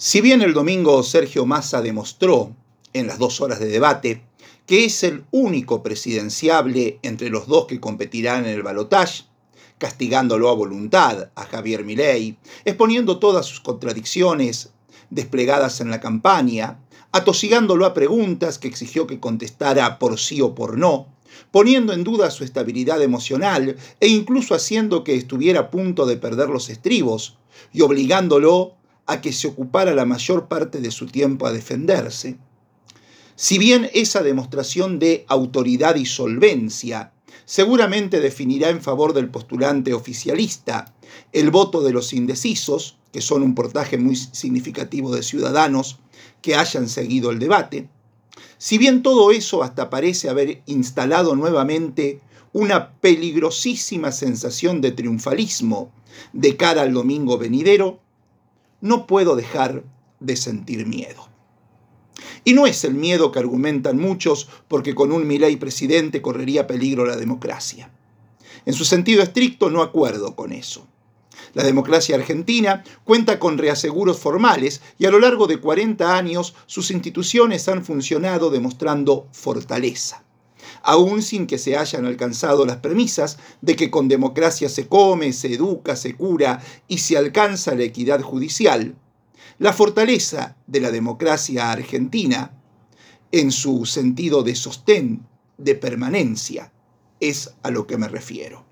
Si bien el domingo Sergio Massa demostró, en las dos horas de debate, que es el único presidenciable entre los dos que competirán en el balotaje, castigándolo a voluntad a Javier Milei, exponiendo todas sus contradicciones desplegadas en la campaña, atosigándolo a preguntas que exigió que contestara por sí o por no, poniendo en duda su estabilidad emocional e incluso haciendo que estuviera a punto de perder los estribos y obligándolo a que se ocupara la mayor parte de su tiempo a defenderse. Si bien esa demostración de autoridad y solvencia seguramente definirá en favor del postulante oficialista el voto de los indecisos, que son un portaje muy significativo de ciudadanos que hayan seguido el debate, si bien todo eso hasta parece haber instalado nuevamente una peligrosísima sensación de triunfalismo de cara al domingo venidero, no puedo dejar de sentir miedo. Y no es el miedo que argumentan muchos porque con un Milei presidente correría peligro la democracia. En su sentido estricto no acuerdo con eso. La democracia argentina cuenta con reaseguros formales y a lo largo de 40 años sus instituciones han funcionado demostrando fortaleza. Aún sin que se hayan alcanzado las premisas de que con democracia se come, se educa, se cura y se alcanza la equidad judicial, la fortaleza de la democracia argentina, en su sentido de sostén, de permanencia, es a lo que me refiero.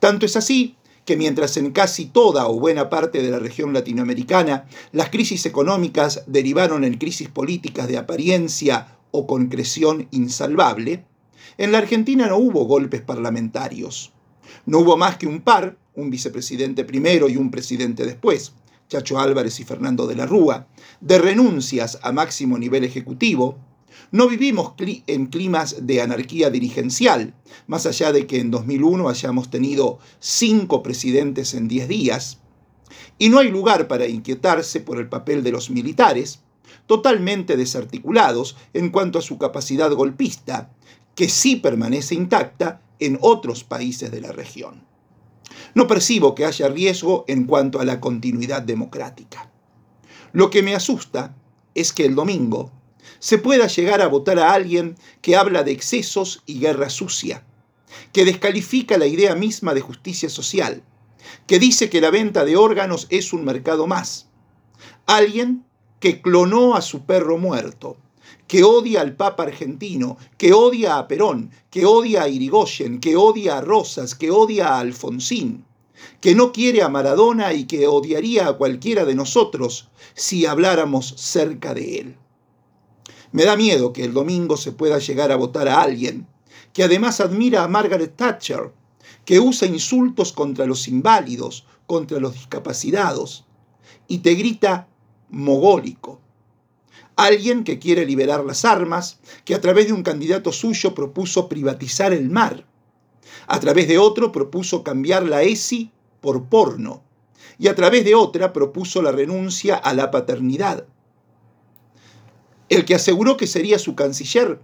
Tanto es así que mientras en casi toda o buena parte de la región latinoamericana las crisis económicas derivaron en crisis políticas de apariencia o concreción insalvable, en la Argentina no hubo golpes parlamentarios. No hubo más que un par, un vicepresidente primero y un presidente después, Chacho Álvarez y Fernando de la Rúa, de renuncias a máximo nivel ejecutivo, no vivimos en climas de anarquía dirigencial, más allá de que en 2001 hayamos tenido cinco presidentes en diez días, y no hay lugar para inquietarse por el papel de los militares, totalmente desarticulados en cuanto a su capacidad golpista, que sí permanece intacta en otros países de la región. No percibo que haya riesgo en cuanto a la continuidad democrática. Lo que me asusta es que el domingo se pueda llegar a votar a alguien que habla de excesos y guerra sucia, que descalifica la idea misma de justicia social, que dice que la venta de órganos es un mercado más, alguien que clonó a su perro muerto, que odia al Papa argentino, que odia a Perón, que odia a Irigoyen, que odia a Rosas, que odia a Alfonsín, que no quiere a Maradona y que odiaría a cualquiera de nosotros si habláramos cerca de él. Me da miedo que el domingo se pueda llegar a votar a alguien que además admira a Margaret Thatcher, que usa insultos contra los inválidos, contra los discapacitados, y te grita mogólico. Alguien que quiere liberar las armas, que a través de un candidato suyo propuso privatizar el mar. A través de otro propuso cambiar la ESI por porno. Y a través de otra propuso la renuncia a la paternidad. El que aseguró que sería su canciller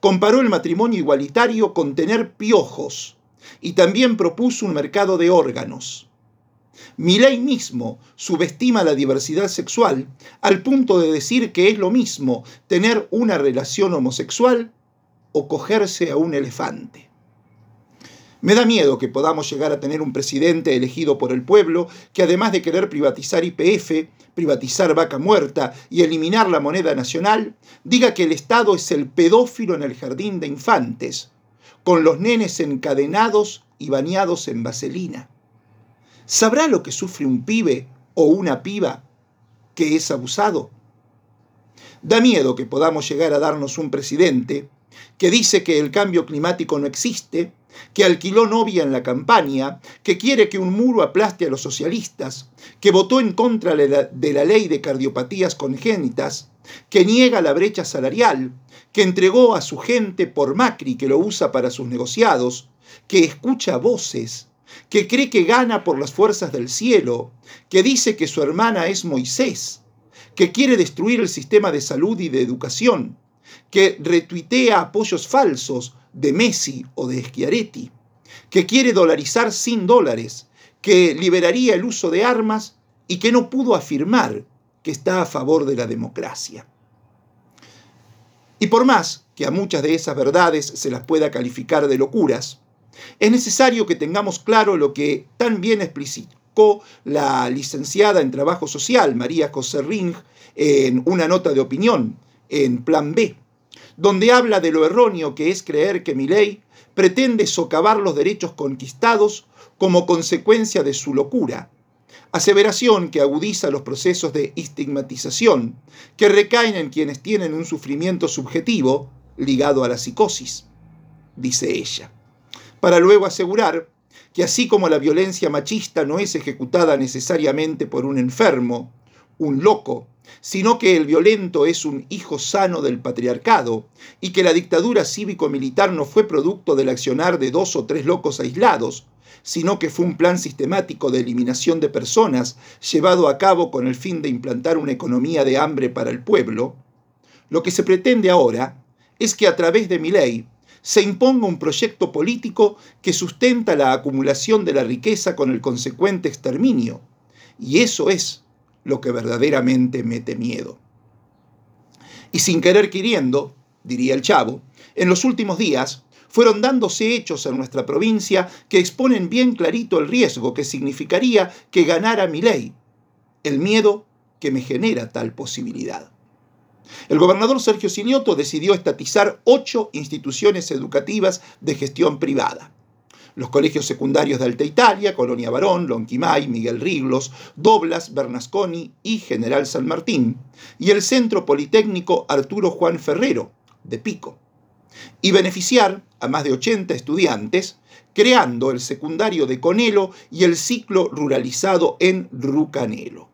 comparó el matrimonio igualitario con tener piojos y también propuso un mercado de órganos. Milei mismo subestima la diversidad sexual al punto de decir que es lo mismo tener una relación homosexual o cogerse a un elefante. Me da miedo que podamos llegar a tener un presidente elegido por el pueblo que además de querer privatizar IPF, privatizar vaca muerta y eliminar la moneda nacional, diga que el Estado es el pedófilo en el jardín de infantes, con los nenes encadenados y bañados en vaselina. ¿Sabrá lo que sufre un pibe o una piba que es abusado? Da miedo que podamos llegar a darnos un presidente que dice que el cambio climático no existe, que alquiló novia en la campaña, que quiere que un muro aplaste a los socialistas, que votó en contra de la ley de cardiopatías congénitas, que niega la brecha salarial, que entregó a su gente por Macri que lo usa para sus negociados, que escucha voces, que cree que gana por las fuerzas del cielo, que dice que su hermana es Moisés, que quiere destruir el sistema de salud y de educación, que retuitea apoyos falsos de Messi o de Schiaretti, que quiere dolarizar sin dólares, que liberaría el uso de armas y que no pudo afirmar que está a favor de la democracia. Y por más que a muchas de esas verdades se las pueda calificar de locuras, es necesario que tengamos claro lo que tan bien explicitó la licenciada en Trabajo Social, María José Ring, en una nota de opinión en Plan B, donde habla de lo erróneo que es creer que mi ley pretende socavar los derechos conquistados como consecuencia de su locura, aseveración que agudiza los procesos de estigmatización que recaen en quienes tienen un sufrimiento subjetivo ligado a la psicosis, dice ella, para luego asegurar que así como la violencia machista no es ejecutada necesariamente por un enfermo, un loco, sino que el violento es un hijo sano del patriarcado y que la dictadura cívico-militar no fue producto del accionar de dos o tres locos aislados, sino que fue un plan sistemático de eliminación de personas llevado a cabo con el fin de implantar una economía de hambre para el pueblo, lo que se pretende ahora es que a través de mi ley se imponga un proyecto político que sustenta la acumulación de la riqueza con el consecuente exterminio. Y eso es lo que verdaderamente mete miedo. Y sin querer queriendo, diría el chavo, en los últimos días fueron dándose hechos en nuestra provincia que exponen bien clarito el riesgo que significaría que ganara mi ley, el miedo que me genera tal posibilidad. El gobernador Sergio Silioto decidió estatizar ocho instituciones educativas de gestión privada. Los colegios secundarios de Alta Italia, Colonia Barón, Lonquimay, Miguel Riglos, Doblas, Bernasconi y General San Martín, y el Centro Politécnico Arturo Juan Ferrero, de Pico, y beneficiar a más de 80 estudiantes, creando el secundario de Conelo y el ciclo ruralizado en Rucanelo.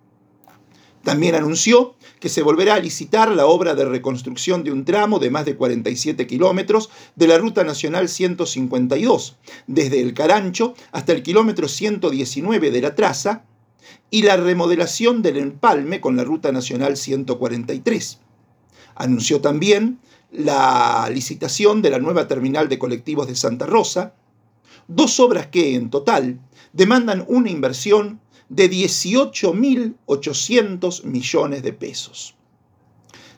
También anunció que se volverá a licitar la obra de reconstrucción de un tramo de más de 47 kilómetros de la Ruta Nacional 152, desde el Carancho hasta el kilómetro 119 de la traza, y la remodelación del empalme con la Ruta Nacional 143. Anunció también la licitación de la nueva terminal de colectivos de Santa Rosa, dos obras que en total demandan una inversión de 18.800 millones de pesos.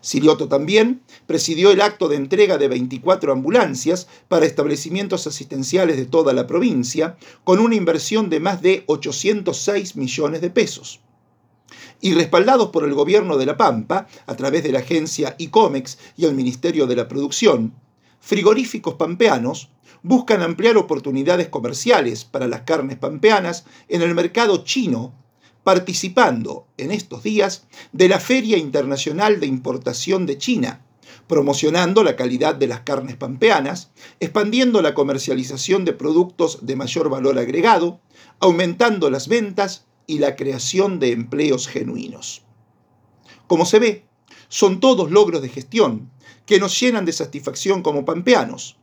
Silioto también presidió el acto de entrega de 24 ambulancias para establecimientos asistenciales de toda la provincia, con una inversión de más de 806 millones de pesos. Y respaldados por el gobierno de La Pampa, a través de la agencia ICOMEX y el Ministerio de la Producción, frigoríficos pampeanos buscan ampliar oportunidades comerciales para las carnes pampeanas en el mercado chino, participando en estos días de la Feria Internacional de Importación de China, promocionando la calidad de las carnes pampeanas, expandiendo la comercialización de productos de mayor valor agregado, aumentando las ventas y la creación de empleos genuinos. Como se ve, son todos logros de gestión que nos llenan de satisfacción como pampeanos,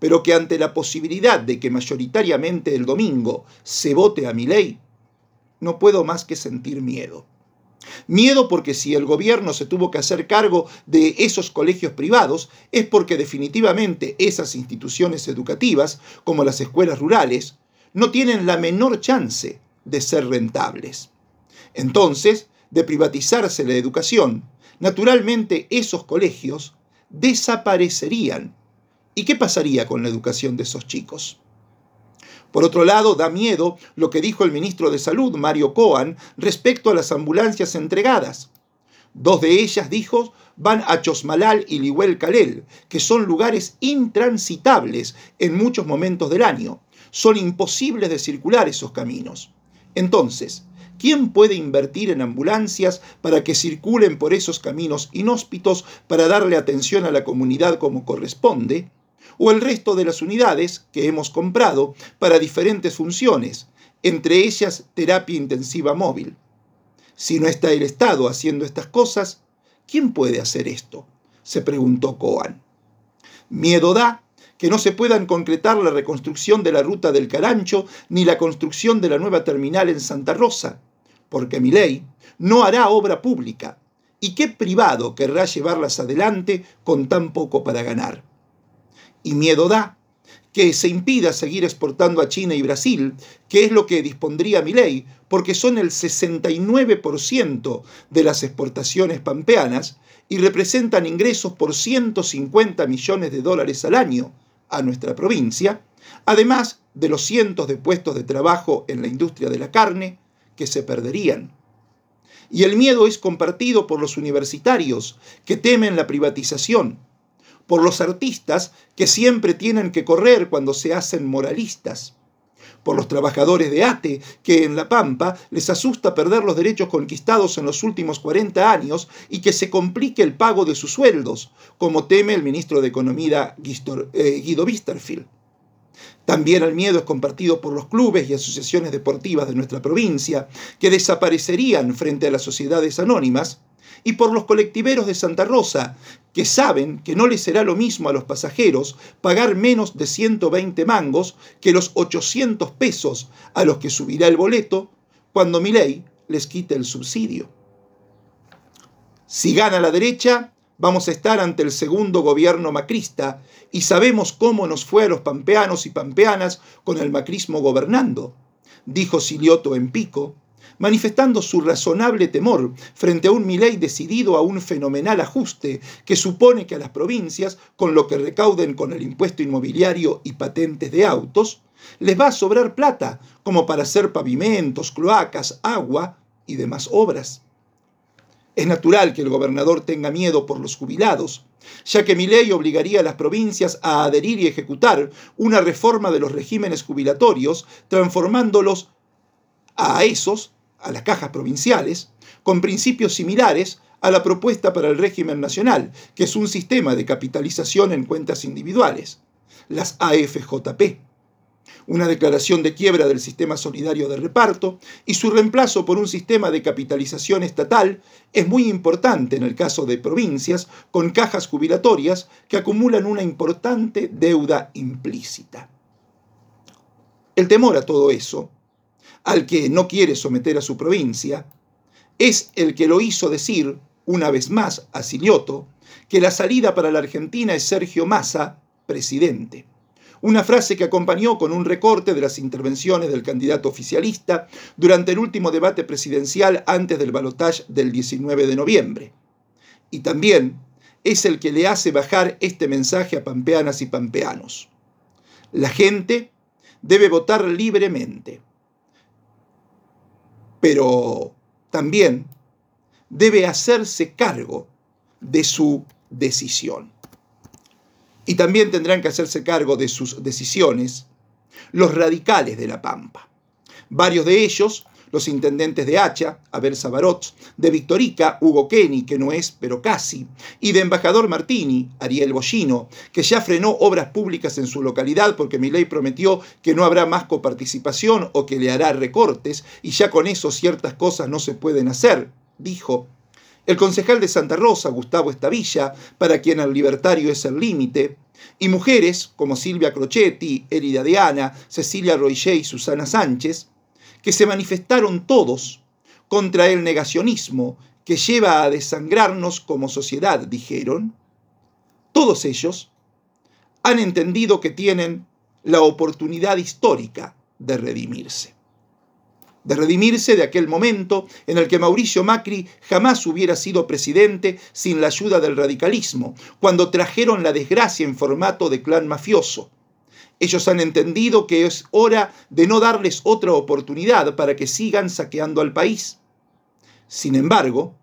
pero que ante la posibilidad de que mayoritariamente el domingo se vote a mi ley, no puedo más que sentir miedo. Miedo porque si el gobierno se tuvo que hacer cargo de esos colegios privados es porque definitivamente esas instituciones educativas, como las escuelas rurales, no tienen la menor chance de ser rentables. Entonces, de privatizarse la educación, naturalmente esos colegios desaparecerían ¿Y qué pasaría con la educación de esos chicos? Por otro lado, da miedo lo que dijo el ministro de Salud, Mario Coan, respecto a las ambulancias entregadas. Dos de ellas, dijo, van a Chosmalal y Lihuel Calel, que son lugares intransitables en muchos momentos del año. Son imposibles de circular esos caminos. Entonces, ¿quién puede invertir en ambulancias para que circulen por esos caminos inhóspitos para darle atención a la comunidad como corresponde? o el resto de las unidades que hemos comprado para diferentes funciones, entre ellas terapia intensiva móvil. Si no está el Estado haciendo estas cosas, ¿quién puede hacer esto? se preguntó Coan. Miedo da que no se puedan concretar la reconstrucción de la ruta del Carancho ni la construcción de la nueva terminal en Santa Rosa, porque mi ley no hará obra pública. ¿Y qué privado querrá llevarlas adelante con tan poco para ganar? y miedo da que se impida seguir exportando a China y Brasil, que es lo que dispondría mi ley, porque son el 69% de las exportaciones pampeanas y representan ingresos por 150 millones de dólares al año a nuestra provincia, además de los cientos de puestos de trabajo en la industria de la carne que se perderían. Y el miedo es compartido por los universitarios que temen la privatización por los artistas que siempre tienen que correr cuando se hacen moralistas, por los trabajadores de ATE, que en La Pampa les asusta perder los derechos conquistados en los últimos 40 años y que se complique el pago de sus sueldos, como teme el ministro de Economía eh, Guido Wisterfield. También el miedo es compartido por los clubes y asociaciones deportivas de nuestra provincia, que desaparecerían frente a las sociedades anónimas, y por los colectiveros de Santa Rosa, que saben que no les será lo mismo a los pasajeros pagar menos de 120 mangos que los 800 pesos a los que subirá el boleto cuando mi ley les quite el subsidio. Si gana la derecha, vamos a estar ante el segundo gobierno macrista y sabemos cómo nos fue a los pampeanos y pampeanas con el macrismo gobernando, dijo Silioto en Pico, manifestando su razonable temor frente a un Milei decidido a un fenomenal ajuste que supone que a las provincias, con lo que recauden con el impuesto inmobiliario y patentes de autos, les va a sobrar plata como para hacer pavimentos, cloacas, agua y demás obras. Es natural que el gobernador tenga miedo por los jubilados, ya que mi ley obligaría a las provincias a adherir y ejecutar una reforma de los regímenes jubilatorios, transformándolos a esos a las cajas provinciales, con principios similares a la propuesta para el régimen nacional, que es un sistema de capitalización en cuentas individuales, las AFJP, una declaración de quiebra del sistema solidario de reparto y su reemplazo por un sistema de capitalización estatal es muy importante en el caso de provincias con cajas jubilatorias que acumulan una importante deuda implícita. El temor a todo eso al que no quiere someter a su provincia, es el que lo hizo decir, una vez más, a Silioto, que la salida para la Argentina es Sergio Massa, presidente. Una frase que acompañó con un recorte de las intervenciones del candidato oficialista durante el último debate presidencial antes del balotaje del 19 de noviembre. Y también es el que le hace bajar este mensaje a pampeanas y pampeanos. La gente debe votar libremente pero también debe hacerse cargo de su decisión. Y también tendrán que hacerse cargo de sus decisiones los radicales de La Pampa. Varios de ellos los intendentes de Hacha, Abel Sabarot, de Victorica, Hugo Kenny, que no es, pero casi, y de embajador Martini, Ariel Bollino, que ya frenó obras públicas en su localidad porque ley prometió que no habrá más coparticipación o que le hará recortes, y ya con eso ciertas cosas no se pueden hacer, dijo. El concejal de Santa Rosa, Gustavo Estavilla, para quien el libertario es el límite, y mujeres como Silvia Crocetti, Erida Deana, Cecilia Royer y Susana Sánchez, que se manifestaron todos contra el negacionismo que lleva a desangrarnos como sociedad, dijeron, todos ellos han entendido que tienen la oportunidad histórica de redimirse. De redimirse de aquel momento en el que Mauricio Macri jamás hubiera sido presidente sin la ayuda del radicalismo, cuando trajeron la desgracia en formato de clan mafioso, ellos han entendido que es hora de no darles otra oportunidad para que sigan saqueando al país. Sin embargo,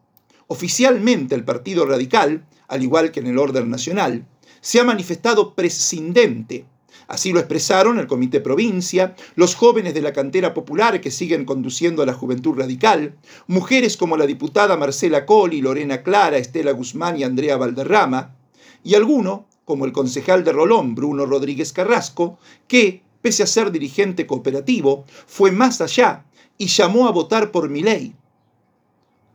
oficialmente el Partido Radical, al igual que en el orden nacional, se ha manifestado prescindente. Así lo expresaron el Comité Provincia, los jóvenes de la cantera popular que siguen conduciendo a la juventud radical, mujeres como la diputada Marcela Colli, Lorena Clara, Estela Guzmán y Andrea Valderrama, y alguno como el concejal de Rolón, Bruno Rodríguez Carrasco, que, pese a ser dirigente cooperativo, fue más allá y llamó a votar por mi ley.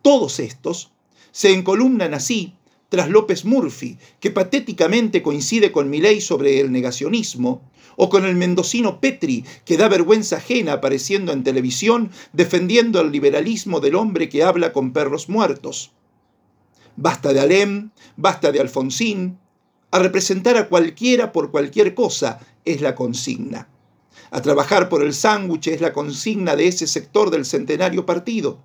Todos estos se encolumnan así tras López Murphy, que patéticamente coincide con ley sobre el negacionismo, o con el mendocino Petri, que da vergüenza ajena apareciendo en televisión defendiendo el liberalismo del hombre que habla con perros muertos. Basta de Alem, basta de Alfonsín, a representar a cualquiera por cualquier cosa es la consigna. A trabajar por el sándwich es la consigna de ese sector del centenario partido.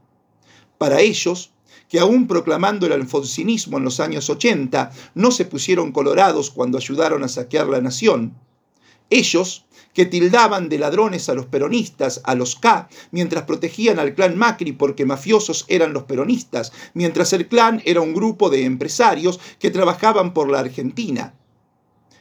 Para ellos, que aún proclamando el alfonsinismo en los años 80, no se pusieron colorados cuando ayudaron a saquear la nación. Ellos, que tildaban de ladrones a los peronistas, a los K, mientras protegían al clan Macri porque mafiosos eran los peronistas, mientras el clan era un grupo de empresarios que trabajaban por la Argentina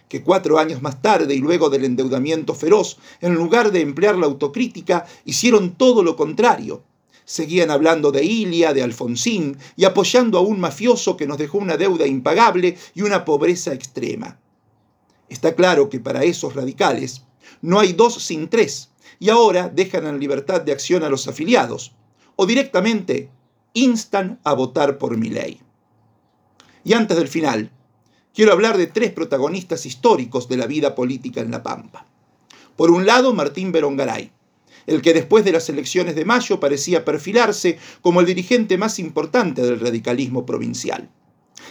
que cuatro años más tarde y luego del endeudamiento feroz, en lugar de emplear la autocrítica, hicieron todo lo contrario. Seguían hablando de Ilia, de Alfonsín y apoyando a un mafioso que nos dejó una deuda impagable y una pobreza extrema. Está claro que para esos radicales no hay dos sin tres y ahora dejan en libertad de acción a los afiliados o directamente instan a votar por mi ley. Y antes del final, quiero hablar de tres protagonistas históricos de la vida política en La Pampa. Por un lado, Martín Berongaray, el que después de las elecciones de mayo parecía perfilarse como el dirigente más importante del radicalismo provincial.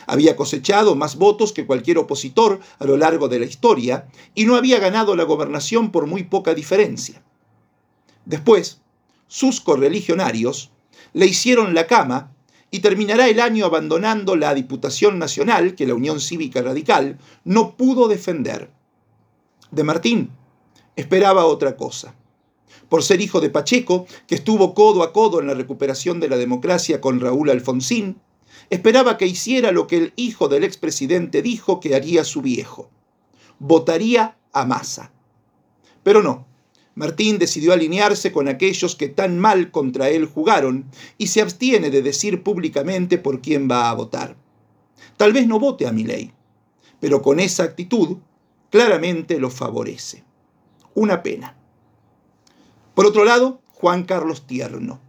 Había cosechado más votos que cualquier opositor a lo largo de la historia y no había ganado la gobernación por muy poca diferencia. Después, sus correligionarios le hicieron la cama y terminará el año abandonando la Diputación Nacional que la Unión Cívica Radical no pudo defender. De Martín esperaba otra cosa. Por ser hijo de Pacheco, que estuvo codo a codo en la recuperación de la democracia con Raúl Alfonsín, esperaba que hiciera lo que el hijo del expresidente dijo que haría su viejo. Votaría a masa. Pero no, Martín decidió alinearse con aquellos que tan mal contra él jugaron y se abstiene de decir públicamente por quién va a votar. Tal vez no vote a mi ley, pero con esa actitud claramente lo favorece. Una pena. Por otro lado, Juan Carlos Tierno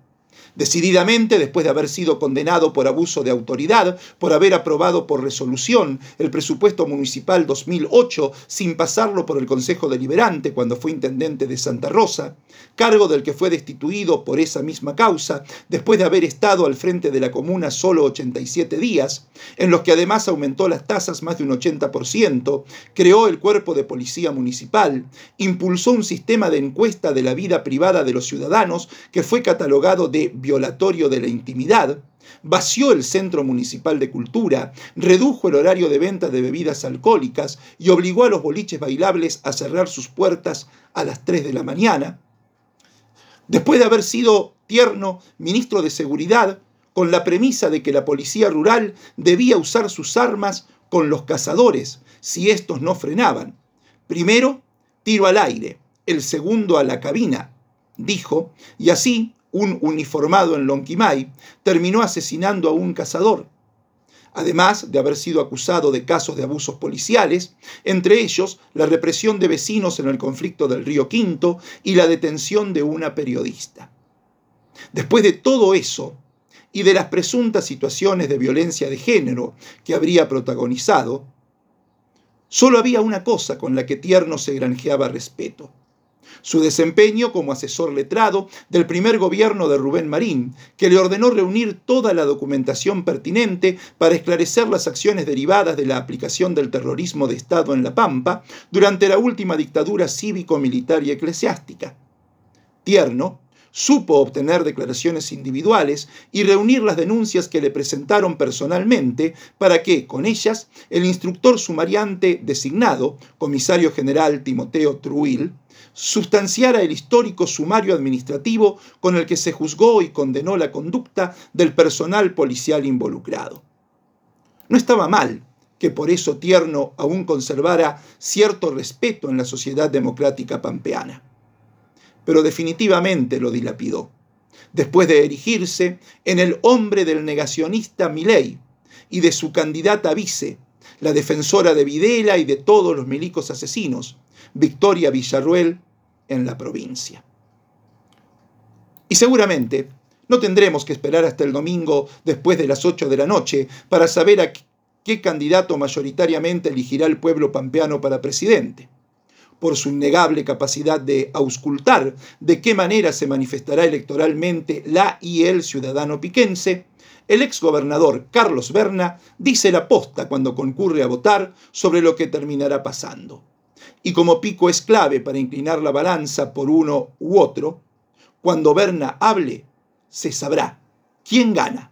Decididamente, después de haber sido condenado por abuso de autoridad, por haber aprobado por resolución el presupuesto municipal 2008 sin pasarlo por el Consejo Deliberante cuando fue intendente de Santa Rosa, cargo del que fue destituido por esa misma causa, después de haber estado al frente de la comuna solo 87 días, en los que además aumentó las tasas más de un 80%, creó el cuerpo de policía municipal, impulsó un sistema de encuesta de la vida privada de los ciudadanos que fue catalogado de violatorio de la intimidad, vació el Centro Municipal de Cultura, redujo el horario de venta de bebidas alcohólicas y obligó a los boliches bailables a cerrar sus puertas a las 3 de la mañana. Después de haber sido tierno ministro de Seguridad, con la premisa de que la policía rural debía usar sus armas con los cazadores si estos no frenaban. Primero, tiro al aire, el segundo a la cabina, dijo, y así un uniformado en Lonquimay, terminó asesinando a un cazador, además de haber sido acusado de casos de abusos policiales, entre ellos la represión de vecinos en el conflicto del Río Quinto y la detención de una periodista. Después de todo eso y de las presuntas situaciones de violencia de género que habría protagonizado, solo había una cosa con la que Tierno se granjeaba respeto, su desempeño como asesor letrado del primer gobierno de Rubén Marín, que le ordenó reunir toda la documentación pertinente para esclarecer las acciones derivadas de la aplicación del terrorismo de Estado en La Pampa durante la última dictadura cívico-militar y eclesiástica. Tierno, supo obtener declaraciones individuales y reunir las denuncias que le presentaron personalmente para que, con ellas, el instructor sumariante designado, comisario general Timoteo Truil, sustanciara el histórico sumario administrativo con el que se juzgó y condenó la conducta del personal policial involucrado. No estaba mal que por eso Tierno aún conservara cierto respeto en la sociedad democrática pampeana pero definitivamente lo dilapidó, después de erigirse en el hombre del negacionista Milei y de su candidata vice, la defensora de Videla y de todos los milicos asesinos, Victoria Villarruel, en la provincia. Y seguramente no tendremos que esperar hasta el domingo después de las 8 de la noche para saber a qué candidato mayoritariamente elegirá el pueblo pampeano para presidente por su innegable capacidad de auscultar de qué manera se manifestará electoralmente la y el ciudadano piquense, el exgobernador Carlos Berna dice la posta cuando concurre a votar sobre lo que terminará pasando. Y como Pico es clave para inclinar la balanza por uno u otro, cuando Berna hable, se sabrá quién gana.